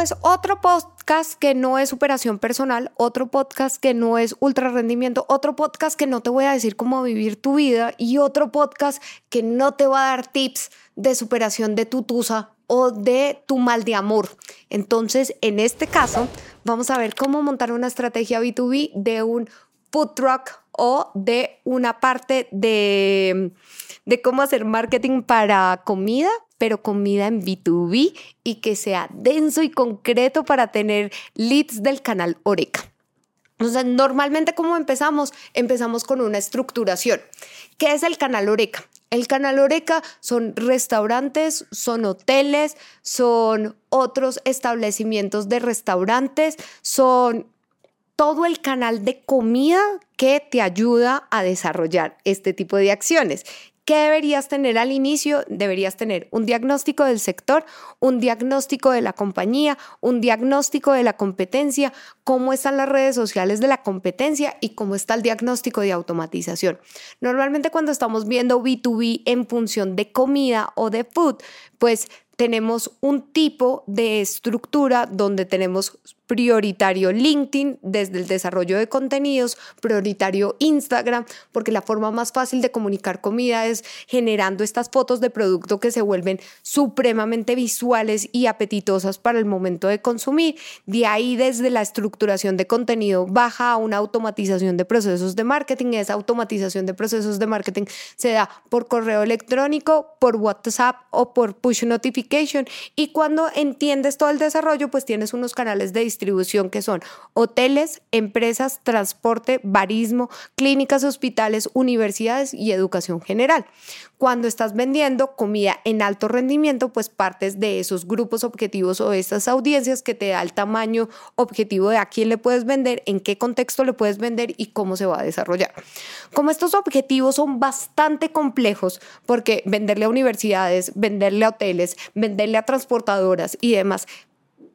pues otro podcast que no es superación personal, otro podcast que no es ultra rendimiento, otro podcast que no te voy a decir cómo vivir tu vida y otro podcast que no te va a dar tips de superación de tu tusa o de tu mal de amor. Entonces, en este caso, vamos a ver cómo montar una estrategia B2B de un food truck o de una parte de, de cómo hacer marketing para comida, pero comida en B2B y que sea denso y concreto para tener leads del canal Oreca. Entonces, normalmente como empezamos, empezamos con una estructuración. ¿Qué es el canal Oreca? El canal Oreca son restaurantes, son hoteles, son otros establecimientos de restaurantes, son todo el canal de comida que te ayuda a desarrollar este tipo de acciones. ¿Qué deberías tener al inicio? Deberías tener un diagnóstico del sector, un diagnóstico de la compañía, un diagnóstico de la competencia, cómo están las redes sociales de la competencia y cómo está el diagnóstico de automatización. Normalmente cuando estamos viendo B2B en función de comida o de food, pues tenemos un tipo de estructura donde tenemos prioritario LinkedIn desde el desarrollo de contenidos, prioritario Instagram, porque la forma más fácil de comunicar comida es generando estas fotos de producto que se vuelven supremamente visuales y apetitosas para el momento de consumir. De ahí desde la estructuración de contenido baja a una automatización de procesos de marketing. Esa automatización de procesos de marketing se da por correo electrónico, por WhatsApp o por push notification. Y cuando entiendes todo el desarrollo, pues tienes unos canales de distribución que son hoteles, empresas, transporte, barismo, clínicas, hospitales, universidades y educación general. Cuando estás vendiendo comida en alto rendimiento, pues partes de esos grupos objetivos o esas audiencias que te da el tamaño objetivo de a quién le puedes vender, en qué contexto le puedes vender y cómo se va a desarrollar. Como estos objetivos son bastante complejos, porque venderle a universidades, venderle a hoteles, venderle a transportadoras y demás,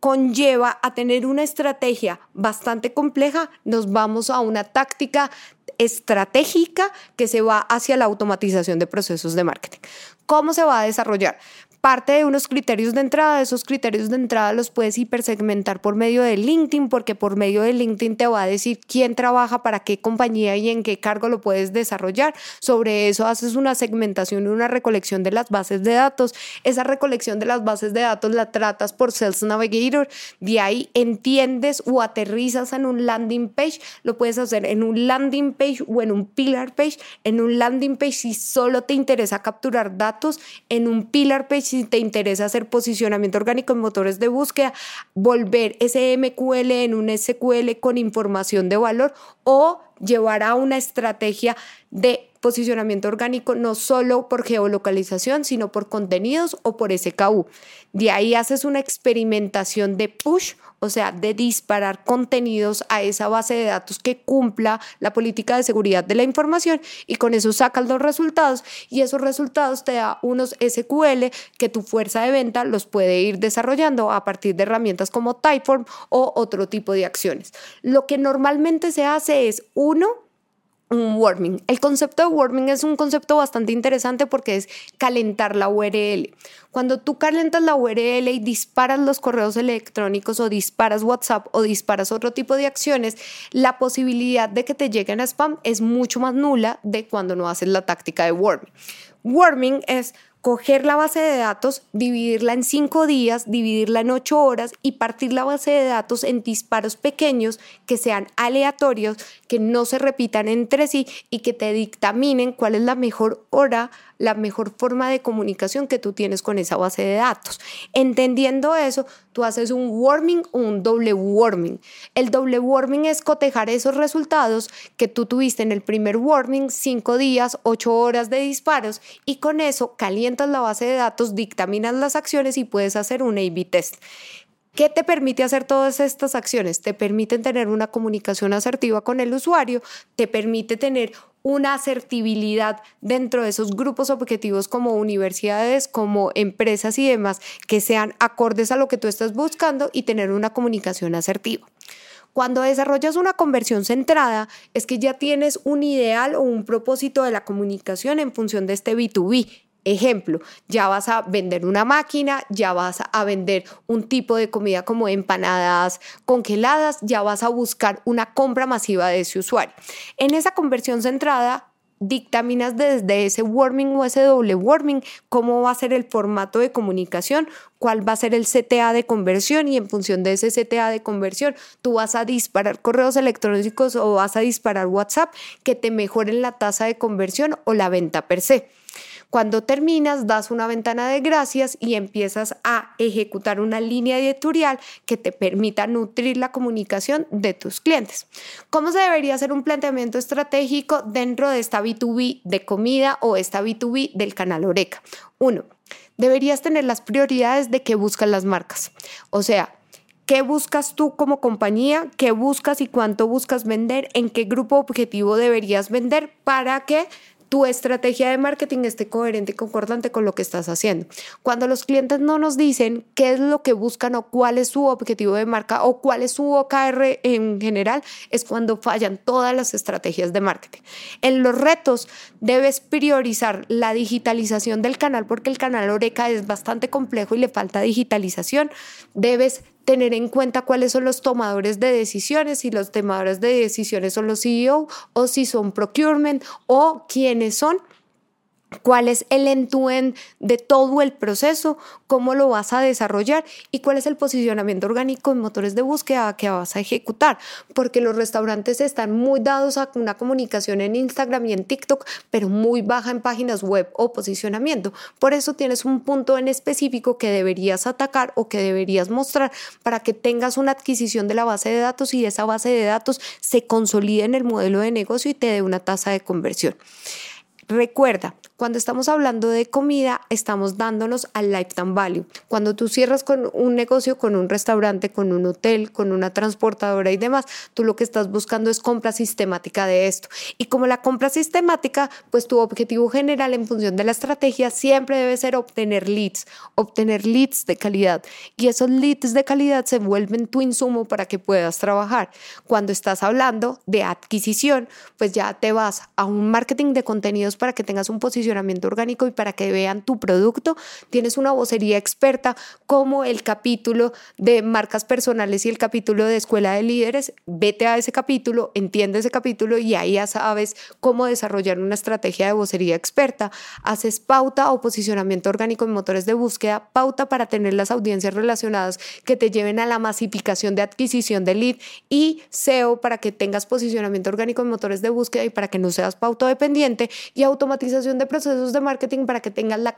conlleva a tener una estrategia bastante compleja, nos vamos a una táctica estratégica que se va hacia la automatización de procesos de marketing. ¿Cómo se va a desarrollar? Parte de unos criterios de entrada. Esos criterios de entrada los puedes hipersegmentar por medio de LinkedIn, porque por medio de LinkedIn te va a decir quién trabaja para qué compañía y en qué cargo lo puedes desarrollar. Sobre eso haces una segmentación y una recolección de las bases de datos. Esa recolección de las bases de datos la tratas por Sales Navigator. De ahí entiendes o aterrizas en un landing page. Lo puedes hacer en un landing page o en un pillar page. En un landing page si solo te interesa capturar datos. En un pillar page si te interesa hacer posicionamiento orgánico en motores de búsqueda, volver ese MQL en un SQL con información de valor o llevar a una estrategia de posicionamiento orgánico no solo por geolocalización, sino por contenidos o por SKU. De ahí haces una experimentación de push, o sea, de disparar contenidos a esa base de datos que cumpla la política de seguridad de la información y con eso sacas los resultados y esos resultados te da unos SQL que tu fuerza de venta los puede ir desarrollando a partir de herramientas como Typeform o otro tipo de acciones. Lo que normalmente se hace es uno, un warming. El concepto de warming es un concepto bastante interesante porque es calentar la URL. Cuando tú calentas la URL y disparas los correos electrónicos o disparas WhatsApp o disparas otro tipo de acciones, la posibilidad de que te lleguen a spam es mucho más nula de cuando no haces la táctica de warming. Warming es coger la base de datos, dividirla en cinco días, dividirla en ocho horas y partir la base de datos en disparos pequeños que sean aleatorios, que no se repitan entre sí y que te dictaminen cuál es la mejor hora la mejor forma de comunicación que tú tienes con esa base de datos. Entendiendo eso, tú haces un warming o un doble warming. El doble warming es cotejar esos resultados que tú tuviste en el primer warming, cinco días, ocho horas de disparos, y con eso calientas la base de datos, dictaminas las acciones y puedes hacer un A-B test. ¿Qué te permite hacer todas estas acciones? Te permiten tener una comunicación asertiva con el usuario, te permite tener una asertibilidad dentro de esos grupos objetivos como universidades, como empresas y demás, que sean acordes a lo que tú estás buscando y tener una comunicación asertiva. Cuando desarrollas una conversión centrada, es que ya tienes un ideal o un propósito de la comunicación en función de este B2B Ejemplo, ya vas a vender una máquina, ya vas a vender un tipo de comida como empanadas congeladas, ya vas a buscar una compra masiva de ese usuario. En esa conversión centrada, dictaminas desde ese warming o ese doble warming cómo va a ser el formato de comunicación, cuál va a ser el CTA de conversión y en función de ese CTA de conversión tú vas a disparar correos electrónicos o vas a disparar WhatsApp que te mejoren la tasa de conversión o la venta per se. Cuando terminas, das una ventana de gracias y empiezas a ejecutar una línea editorial que te permita nutrir la comunicación de tus clientes. ¿Cómo se debería hacer un planteamiento estratégico dentro de esta B2B de comida o esta B2B del canal Oreca? Uno, deberías tener las prioridades de qué buscan las marcas. O sea, ¿Qué buscas tú como compañía? ¿Qué buscas y cuánto buscas vender? ¿En qué grupo objetivo deberías vender para que tu estrategia de marketing esté coherente y concordante con lo que estás haciendo. Cuando los clientes no nos dicen qué es lo que buscan o cuál es su objetivo de marca o cuál es su OKR en general, es cuando fallan todas las estrategias de marketing. En los retos debes priorizar la digitalización del canal porque el canal Oreca es bastante complejo y le falta digitalización. Debes tener en cuenta cuáles son los tomadores de decisiones, si los tomadores de decisiones son los CEO o si son procurement o quiénes son cuál es el end-to-end de todo el proceso, cómo lo vas a desarrollar y cuál es el posicionamiento orgánico en motores de búsqueda que vas a ejecutar, porque los restaurantes están muy dados a una comunicación en Instagram y en TikTok, pero muy baja en páginas web o posicionamiento. Por eso tienes un punto en específico que deberías atacar o que deberías mostrar para que tengas una adquisición de la base de datos y esa base de datos se consolide en el modelo de negocio y te dé una tasa de conversión. Recuerda, cuando estamos hablando de comida, estamos dándonos al lifetime value. Cuando tú cierras con un negocio, con un restaurante, con un hotel, con una transportadora y demás, tú lo que estás buscando es compra sistemática de esto. Y como la compra sistemática, pues tu objetivo general en función de la estrategia siempre debe ser obtener leads, obtener leads de calidad. Y esos leads de calidad se vuelven tu insumo para que puedas trabajar. Cuando estás hablando de adquisición, pues ya te vas a un marketing de contenidos para que tengas un posicionamiento orgánico y para que vean tu producto. Tienes una vocería experta como el capítulo de marcas personales y el capítulo de escuela de líderes. Vete a ese capítulo, entiende ese capítulo y ahí ya sabes cómo desarrollar una estrategia de vocería experta. Haces pauta o posicionamiento orgánico en motores de búsqueda, pauta para tener las audiencias relacionadas que te lleven a la masificación de adquisición de lead y SEO para que tengas posicionamiento orgánico en motores de búsqueda y para que no seas pauta dependiente y automatización de procesos de marketing para que tengas la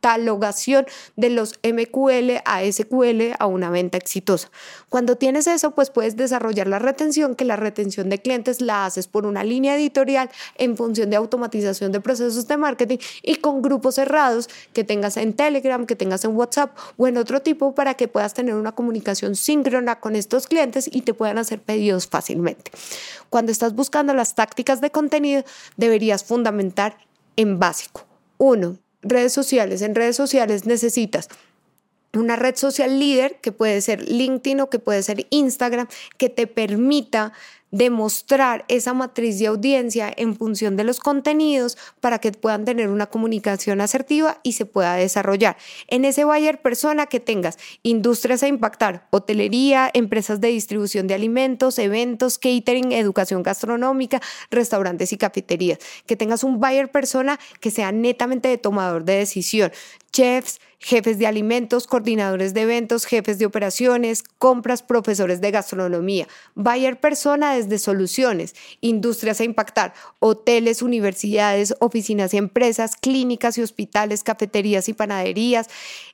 catalogación de los MQL a SQL a una venta exitosa. Cuando tienes eso, pues puedes desarrollar la retención, que la retención de clientes la haces por una línea editorial en función de automatización de procesos de marketing y con grupos cerrados que tengas en Telegram, que tengas en WhatsApp o en otro tipo para que puedas tener una comunicación síncrona con estos clientes y te puedan hacer pedidos fácilmente. Cuando estás buscando las tácticas de contenido, deberías fundamentar en básico. Uno, redes sociales. En redes sociales necesitas una red social líder que puede ser LinkedIn o que puede ser Instagram, que te permita demostrar esa matriz de audiencia en función de los contenidos para que puedan tener una comunicación asertiva y se pueda desarrollar. En ese buyer persona que tengas industrias a impactar, hotelería, empresas de distribución de alimentos, eventos, catering, educación gastronómica, restaurantes y cafeterías. Que tengas un buyer persona que sea netamente de tomador de decisión, chefs, jefes de alimentos, coordinadores de eventos, jefes de operaciones, compras, profesores de gastronomía. Buyer persona desde soluciones, industrias a impactar, hoteles, universidades, oficinas y empresas, clínicas y hospitales, cafeterías y panaderías,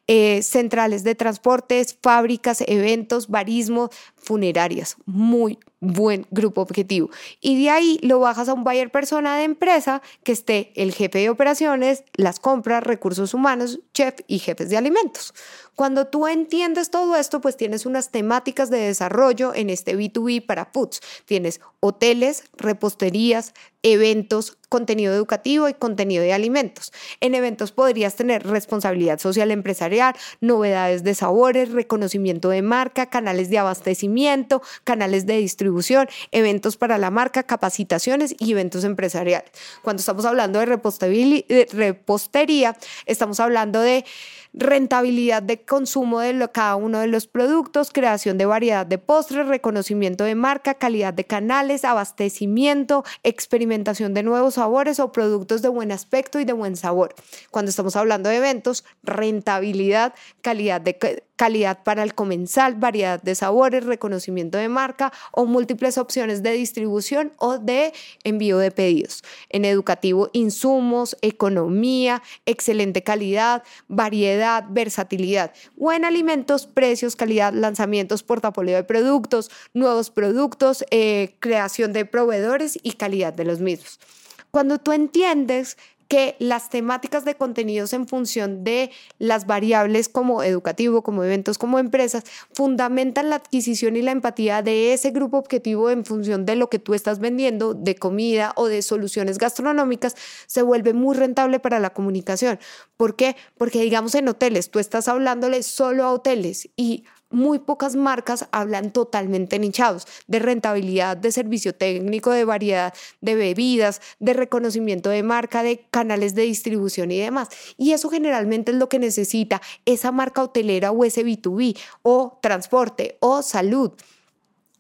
eh, centrales de transportes, fábricas, eventos, barismo, funerarias. Muy buen grupo objetivo. Y de ahí lo bajas a un buyer persona de empresa que esté el jefe de operaciones, las compras, recursos humanos, chef y jefes de alimentos. Cuando tú entiendes todo esto, pues tienes unas temáticas de desarrollo en este B2B para foods. Tienes hoteles, reposterías, eventos, contenido educativo y contenido de alimentos. En eventos podrías tener responsabilidad social empresarial, novedades de sabores, reconocimiento de marca, canales de abastecimiento, canales de distribución, eventos para la marca, capacitaciones y eventos empresariales. Cuando estamos hablando de repostería, estamos hablando de rentabilidad de consumo de cada uno de los productos, creación de variedad de postres, reconocimiento de marca, calidad de canales, abastecimiento, experimentación de nuevos sabores o productos de buen aspecto y de buen sabor. Cuando estamos hablando de eventos, rentabilidad, calidad de calidad para el comensal, variedad de sabores, reconocimiento de marca o múltiples opciones de distribución o de envío de pedidos. En educativo, insumos, economía, excelente calidad, variedad, versatilidad. O en alimentos, precios, calidad, lanzamientos, portafolio de productos, nuevos productos, eh, creación de proveedores y calidad de los mismos. Cuando tú entiendes que las temáticas de contenidos en función de las variables como educativo, como eventos, como empresas, fundamentan la adquisición y la empatía de ese grupo objetivo en función de lo que tú estás vendiendo, de comida o de soluciones gastronómicas, se vuelve muy rentable para la comunicación. ¿Por qué? Porque digamos en hoteles, tú estás hablándole solo a hoteles y muy pocas marcas hablan totalmente nichados de rentabilidad, de servicio técnico, de variedad de bebidas, de reconocimiento de marca, de canales de distribución y demás. Y eso generalmente es lo que necesita esa marca hotelera o ese B2B o transporte o salud.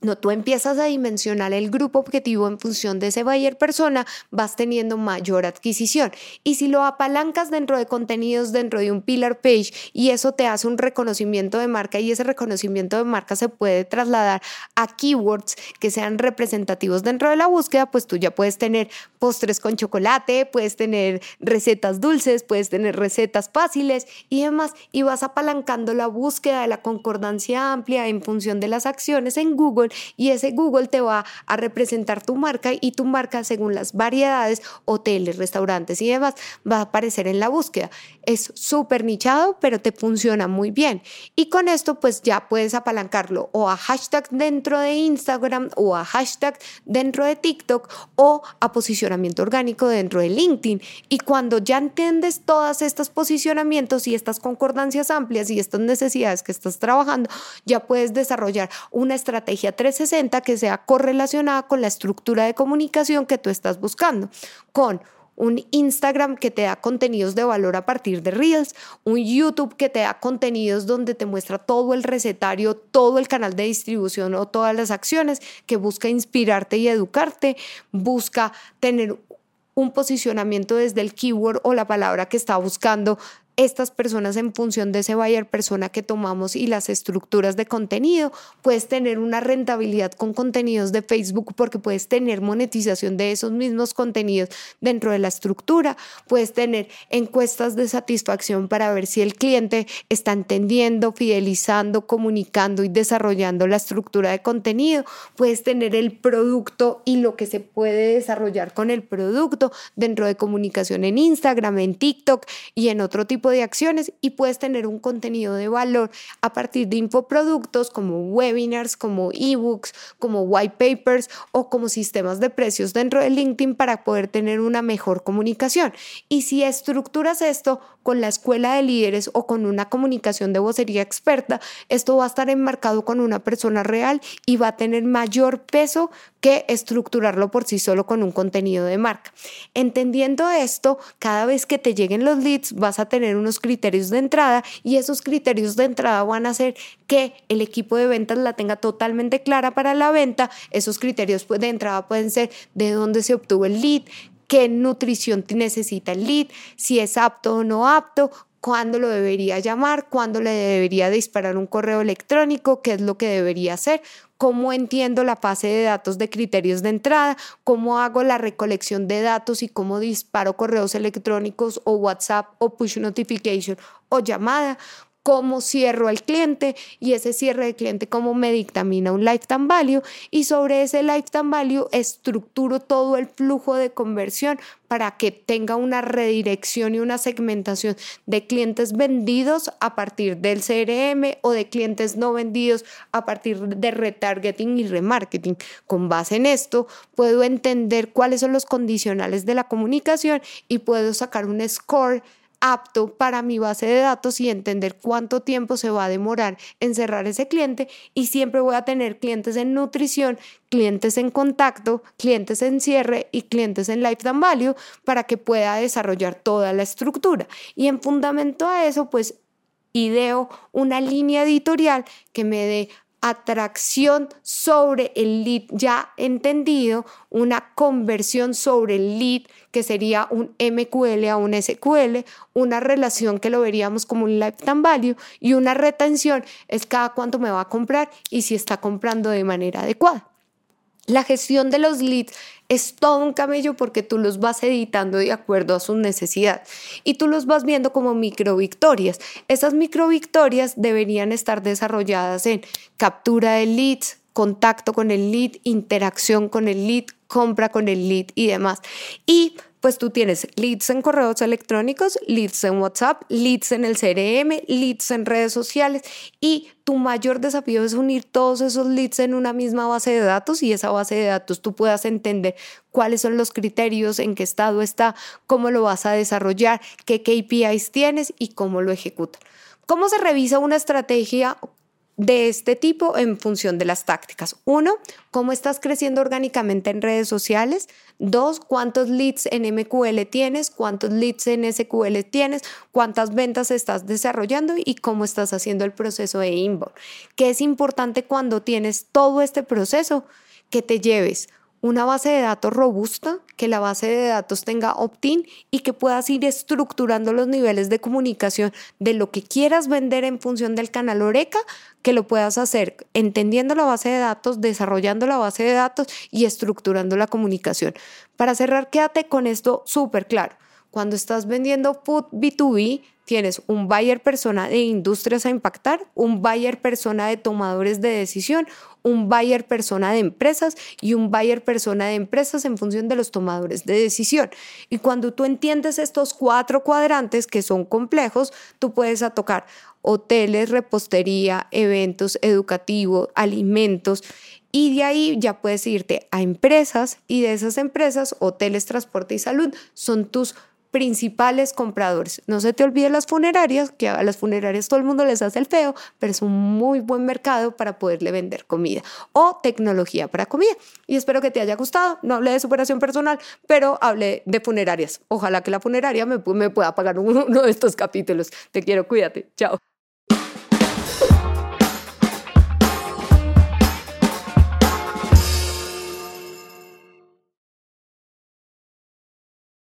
No, tú empiezas a dimensionar el grupo objetivo en función de ese buyer persona, vas teniendo mayor adquisición. Y si lo apalancas dentro de contenidos, dentro de un pillar page, y eso te hace un reconocimiento de marca, y ese reconocimiento de marca se puede trasladar a keywords que sean representativos dentro de la búsqueda, pues tú ya puedes tener postres con chocolate, puedes tener recetas dulces, puedes tener recetas fáciles y demás, y vas apalancando la búsqueda de la concordancia amplia en función de las acciones en Google y ese Google te va a representar tu marca y tu marca según las variedades, hoteles, restaurantes y demás, va a aparecer en la búsqueda. Es súper nichado, pero te funciona muy bien. Y con esto pues ya puedes apalancarlo o a hashtag dentro de Instagram o a hashtag dentro de TikTok o a posicionamiento orgánico dentro de LinkedIn. Y cuando ya entiendes todas estas posicionamientos y estas concordancias amplias y estas necesidades que estás trabajando, ya puedes desarrollar una estrategia 360 que sea correlacionada con la estructura de comunicación que tú estás buscando, con un Instagram que te da contenidos de valor a partir de Reels, un YouTube que te da contenidos donde te muestra todo el recetario, todo el canal de distribución o todas las acciones, que busca inspirarte y educarte, busca tener un posicionamiento desde el keyword o la palabra que está buscando estas personas en función de ese buyer persona que tomamos y las estructuras de contenido. Puedes tener una rentabilidad con contenidos de Facebook porque puedes tener monetización de esos mismos contenidos dentro de la estructura. Puedes tener encuestas de satisfacción para ver si el cliente está entendiendo, fidelizando, comunicando y desarrollando la estructura de contenido. Puedes tener el producto y lo que se puede desarrollar con el producto dentro de comunicación en Instagram, en TikTok y en otro tipo de acciones y puedes tener un contenido de valor a partir de infoproductos como webinars, como ebooks, como white papers o como sistemas de precios dentro de LinkedIn para poder tener una mejor comunicación. Y si estructuras esto con la escuela de líderes o con una comunicación de vocería experta, esto va a estar enmarcado con una persona real y va a tener mayor peso que estructurarlo por sí solo con un contenido de marca. Entendiendo esto, cada vez que te lleguen los leads vas a tener unos criterios de entrada y esos criterios de entrada van a hacer que el equipo de ventas la tenga totalmente clara para la venta. Esos criterios pues, de entrada pueden ser de dónde se obtuvo el lead, qué nutrición necesita el lead, si es apto o no apto, cuándo lo debería llamar, cuándo le debería disparar un correo electrónico, qué es lo que debería hacer, cómo entiendo la fase de datos de criterios de entrada, cómo hago la recolección de datos y cómo disparo correos electrónicos o WhatsApp o push notification o llamada, cómo cierro al cliente y ese cierre de cliente cómo me dictamina un lifetime value y sobre ese lifetime value estructuro todo el flujo de conversión para que tenga una redirección y una segmentación de clientes vendidos a partir del CRM o de clientes no vendidos a partir de retargeting y remarketing. Con base en esto, puedo entender cuáles son los condicionales de la comunicación y puedo sacar un score apto para mi base de datos y entender cuánto tiempo se va a demorar en cerrar ese cliente y siempre voy a tener clientes en nutrición, clientes en contacto, clientes en cierre y clientes en lifetime value para que pueda desarrollar toda la estructura. Y en fundamento a eso, pues ideo una línea editorial que me dé atracción sobre el lead ya entendido, una conversión sobre el lead que sería un MQL a un SQL, una relación que lo veríamos como un lifetime value y una retención es cada cuánto me va a comprar y si está comprando de manera adecuada. La gestión de los leads es todo un camello porque tú los vas editando de acuerdo a sus necesidades y tú los vas viendo como micro victorias. Esas micro victorias deberían estar desarrolladas en captura de leads, contacto con el lead, interacción con el lead, compra con el lead y demás. Y pues tú tienes leads en correos electrónicos, leads en WhatsApp, leads en el CRM, leads en redes sociales y tu mayor desafío es unir todos esos leads en una misma base de datos y esa base de datos tú puedas entender cuáles son los criterios, en qué estado está, cómo lo vas a desarrollar, qué KPIs tienes y cómo lo ejecutan. ¿Cómo se revisa una estrategia de este tipo en función de las tácticas. Uno, cómo estás creciendo orgánicamente en redes sociales. Dos, cuántos leads en MQL tienes, cuántos leads en SQL tienes, cuántas ventas estás desarrollando y cómo estás haciendo el proceso de inbound. Que es importante cuando tienes todo este proceso que te lleves una base de datos robusta, que la base de datos tenga opt-in y que puedas ir estructurando los niveles de comunicación de lo que quieras vender en función del canal Oreca, que lo puedas hacer entendiendo la base de datos, desarrollando la base de datos y estructurando la comunicación. Para cerrar, quédate con esto súper claro. Cuando estás vendiendo food B2B, tienes un buyer persona de industrias a impactar, un buyer persona de tomadores de decisión, un buyer persona de empresas y un buyer persona de empresas en función de los tomadores de decisión. Y cuando tú entiendes estos cuatro cuadrantes que son complejos, tú puedes a tocar hoteles, repostería, eventos educativos, alimentos. Y de ahí ya puedes irte a empresas y de esas empresas, hoteles, transporte y salud son tus principales compradores. No se te olvide las funerarias, que a las funerarias todo el mundo les hace el feo, pero es un muy buen mercado para poderle vender comida o tecnología para comida. Y espero que te haya gustado. No hablé de superación personal, pero hablé de funerarias. Ojalá que la funeraria me, me pueda pagar uno de estos capítulos. Te quiero, cuídate. Chao.